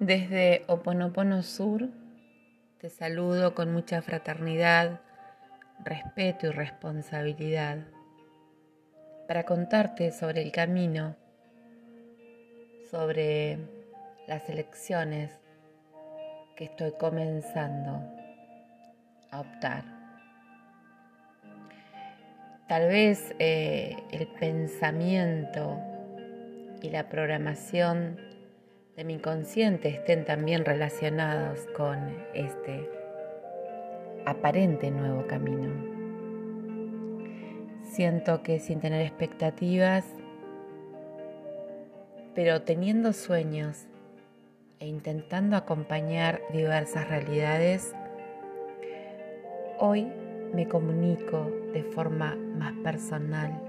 Desde Oponopono Sur te saludo con mucha fraternidad, respeto y responsabilidad para contarte sobre el camino, sobre las elecciones que estoy comenzando a optar. Tal vez eh, el pensamiento y la programación de mi inconsciente estén también relacionados con este aparente nuevo camino. Siento que sin tener expectativas, pero teniendo sueños e intentando acompañar diversas realidades, hoy me comunico de forma más personal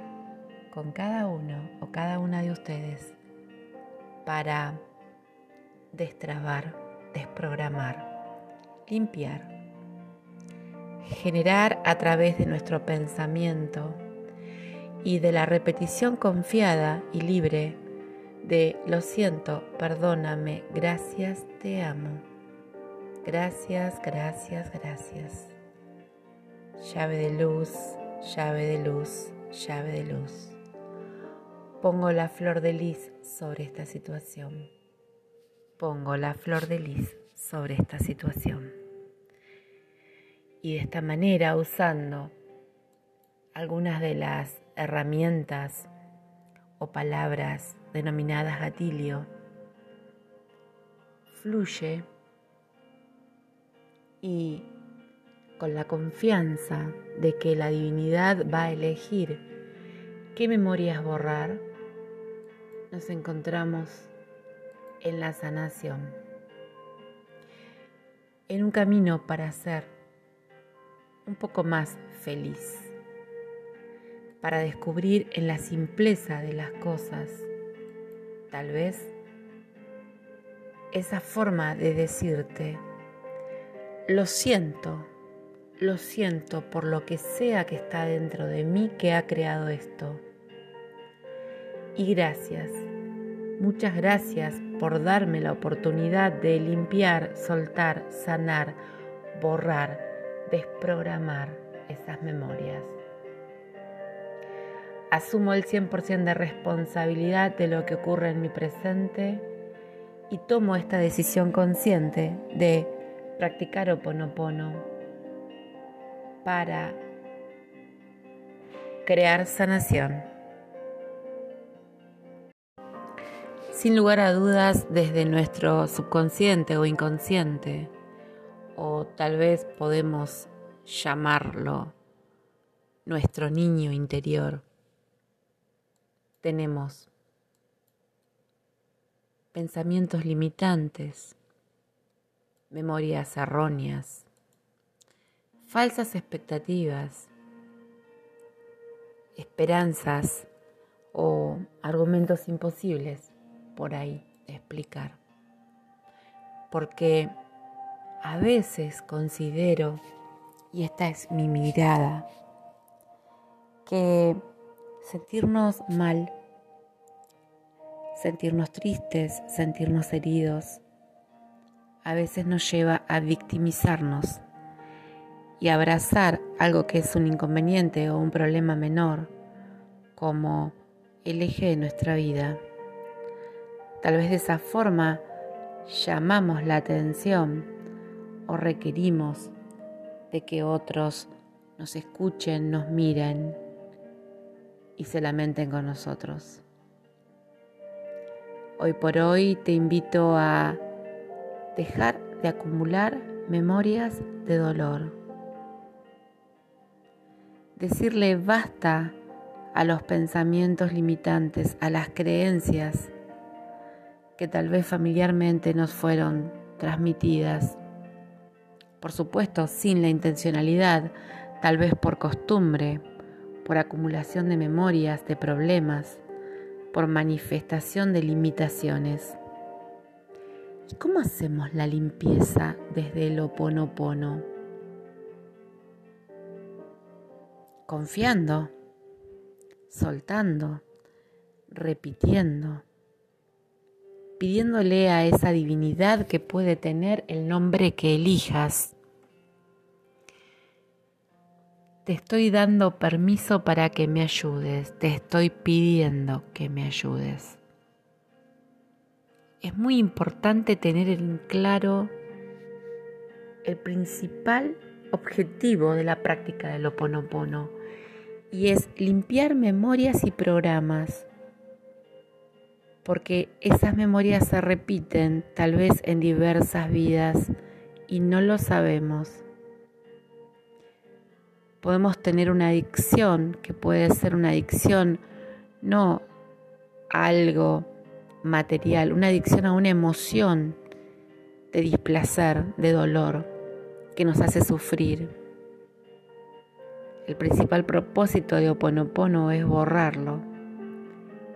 con cada uno o cada una de ustedes para destrabar, desprogramar, limpiar, generar a través de nuestro pensamiento y de la repetición confiada y libre de lo siento, perdóname, gracias, te amo. Gracias, gracias, gracias. Llave de luz, llave de luz, llave de luz. Pongo la flor de lis sobre esta situación pongo la flor de lis sobre esta situación. Y de esta manera, usando algunas de las herramientas o palabras denominadas gatilio, fluye y con la confianza de que la divinidad va a elegir qué memorias borrar, nos encontramos en la sanación, en un camino para ser un poco más feliz, para descubrir en la simpleza de las cosas, tal vez, esa forma de decirte, lo siento, lo siento por lo que sea que está dentro de mí que ha creado esto. Y gracias Muchas gracias por darme la oportunidad de limpiar, soltar, sanar, borrar, desprogramar esas memorias. Asumo el 100% de responsabilidad de lo que ocurre en mi presente y tomo esta decisión consciente de practicar oponopono para crear sanación. Sin lugar a dudas desde nuestro subconsciente o inconsciente, o tal vez podemos llamarlo nuestro niño interior, tenemos pensamientos limitantes, memorias erróneas, falsas expectativas, esperanzas o argumentos imposibles por ahí explicar. Porque a veces considero, y esta es mi mirada, que sentirnos mal, sentirnos tristes, sentirnos heridos, a veces nos lleva a victimizarnos y abrazar algo que es un inconveniente o un problema menor como el eje de nuestra vida. Tal vez de esa forma llamamos la atención o requerimos de que otros nos escuchen, nos miren y se lamenten con nosotros. Hoy por hoy te invito a dejar de acumular memorias de dolor. Decirle basta a los pensamientos limitantes, a las creencias que tal vez familiarmente nos fueron transmitidas. Por supuesto, sin la intencionalidad, tal vez por costumbre, por acumulación de memorias, de problemas, por manifestación de limitaciones. ¿Y cómo hacemos la limpieza desde el oponopono? Confiando, soltando, repitiendo pidiéndole a esa divinidad que puede tener el nombre que elijas. Te estoy dando permiso para que me ayudes, te estoy pidiendo que me ayudes. Es muy importante tener en claro el principal objetivo de la práctica del oponopono y es limpiar memorias y programas porque esas memorias se repiten tal vez en diversas vidas y no lo sabemos. Podemos tener una adicción que puede ser una adicción no a algo material, una adicción a una emoción de displacer, de dolor, que nos hace sufrir. El principal propósito de Oponopono es borrarlo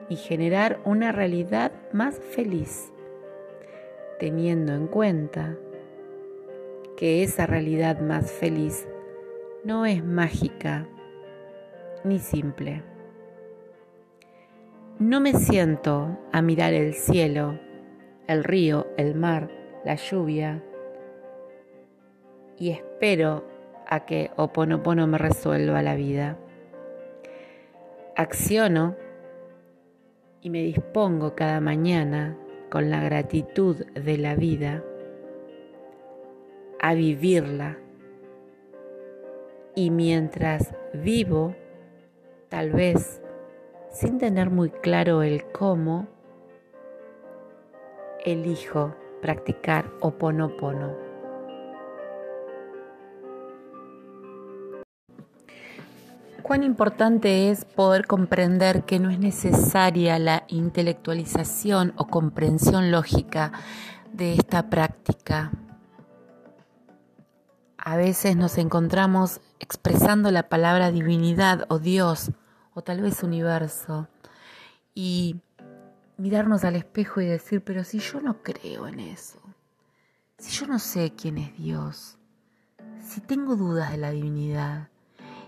y generar una realidad más feliz, teniendo en cuenta que esa realidad más feliz no es mágica ni simple. No me siento a mirar el cielo, el río, el mar, la lluvia y espero a que Oponopono me resuelva la vida. Acciono y me dispongo cada mañana con la gratitud de la vida a vivirla. Y mientras vivo, tal vez sin tener muy claro el cómo, elijo practicar oponopono. Cuán importante es poder comprender que no es necesaria la intelectualización o comprensión lógica de esta práctica. A veces nos encontramos expresando la palabra divinidad o Dios o tal vez universo y mirarnos al espejo y decir, pero si yo no creo en eso, si yo no sé quién es Dios, si tengo dudas de la divinidad,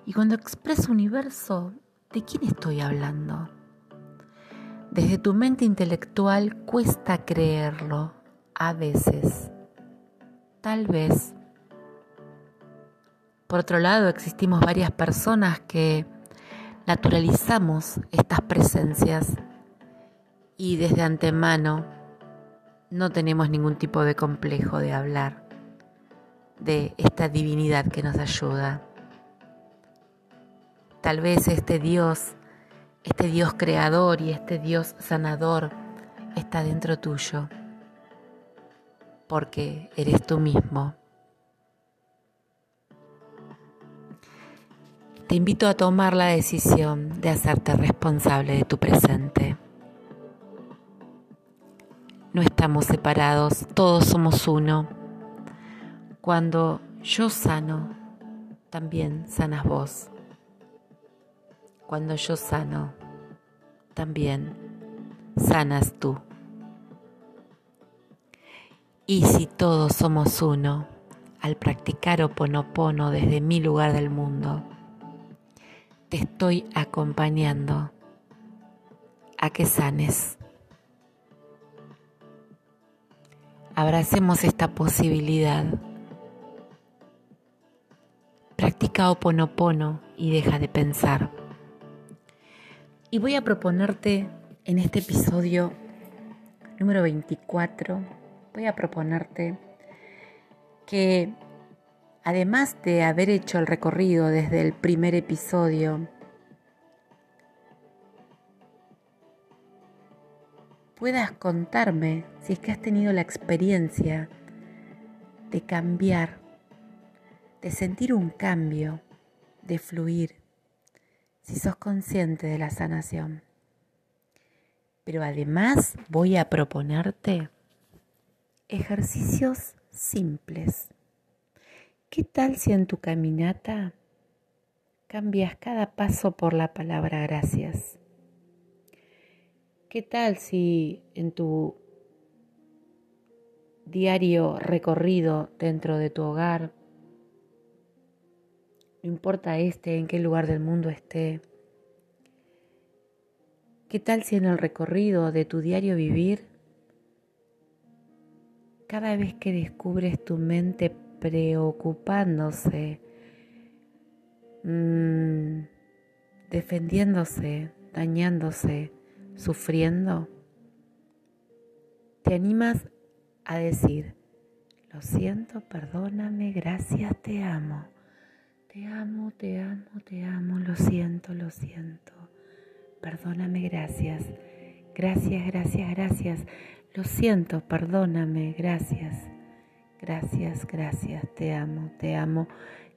y cuando expreso universo, ¿de quién estoy hablando? Desde tu mente intelectual cuesta creerlo, a veces, tal vez. Por otro lado, existimos varias personas que naturalizamos estas presencias y desde antemano no tenemos ningún tipo de complejo de hablar de esta divinidad que nos ayuda. Tal vez este Dios, este Dios creador y este Dios sanador está dentro tuyo, porque eres tú mismo. Te invito a tomar la decisión de hacerte responsable de tu presente. No estamos separados, todos somos uno. Cuando yo sano, también sanas vos. Cuando yo sano, también sanas tú. Y si todos somos uno, al practicar oponopono desde mi lugar del mundo, te estoy acompañando a que sanes. Abracemos esta posibilidad. Practica oponopono y deja de pensar. Y voy a proponerte en este episodio número 24, voy a proponerte que además de haber hecho el recorrido desde el primer episodio, puedas contarme si es que has tenido la experiencia de cambiar, de sentir un cambio, de fluir si sos consciente de la sanación. Pero además voy a proponerte ejercicios simples. ¿Qué tal si en tu caminata cambias cada paso por la palabra gracias? ¿Qué tal si en tu diario recorrido dentro de tu hogar no importa este en qué lugar del mundo esté. ¿Qué tal si en el recorrido de tu diario vivir cada vez que descubres tu mente preocupándose, mmm, defendiéndose, dañándose, sufriendo, te animas a decir, lo siento, perdóname, gracias, te amo. Te amo, te amo, te amo, lo siento, lo siento. Perdóname, gracias. Gracias, gracias, gracias. Lo siento, perdóname, gracias. Gracias, gracias, te amo, te amo.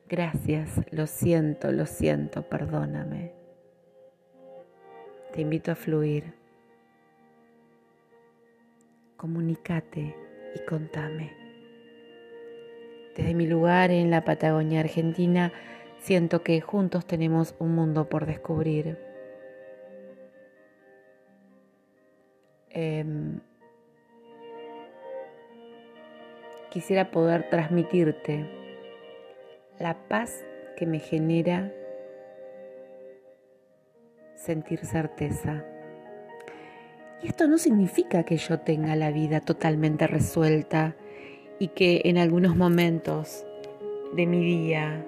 Gracias, lo siento, lo siento, perdóname. Te invito a fluir. Comunícate y contame. Desde mi lugar en la Patagonia Argentina, siento que juntos tenemos un mundo por descubrir. Em, quisiera poder transmitirte la paz que me genera sentir certeza. Y esto no significa que yo tenga la vida totalmente resuelta y que en algunos momentos de mi día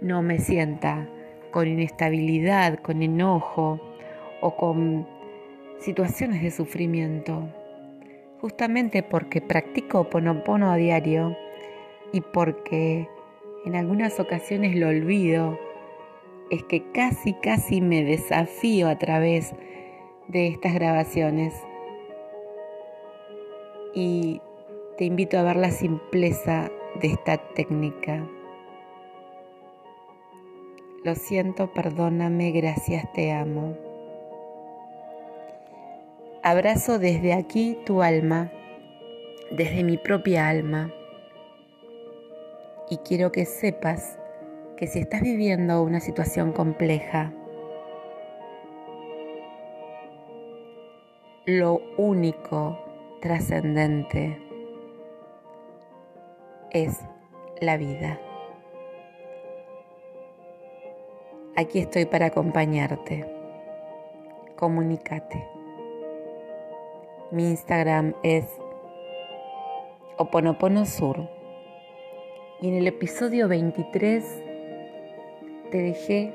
no me sienta con inestabilidad, con enojo o con situaciones de sufrimiento. Justamente porque practico ponopono a diario y porque en algunas ocasiones lo olvido, es que casi, casi me desafío a través de estas grabaciones. Y te invito a ver la simpleza de esta técnica. Lo siento, perdóname, gracias, te amo. Abrazo desde aquí tu alma, desde mi propia alma. Y quiero que sepas que si estás viviendo una situación compleja, lo único trascendente es la vida. Aquí estoy para acompañarte. Comunícate. Mi Instagram es Oponopono Sur. Y en el episodio 23 te dejé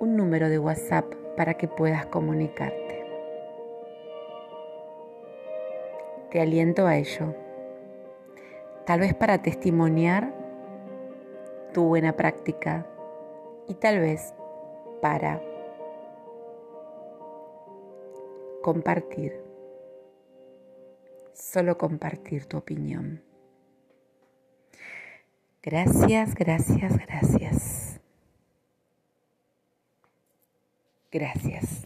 un número de WhatsApp para que puedas comunicarte. Te aliento a ello. Tal vez para testimoniar tu buena práctica y tal vez para compartir solo compartir tu opinión. Gracias, gracias, gracias. Gracias.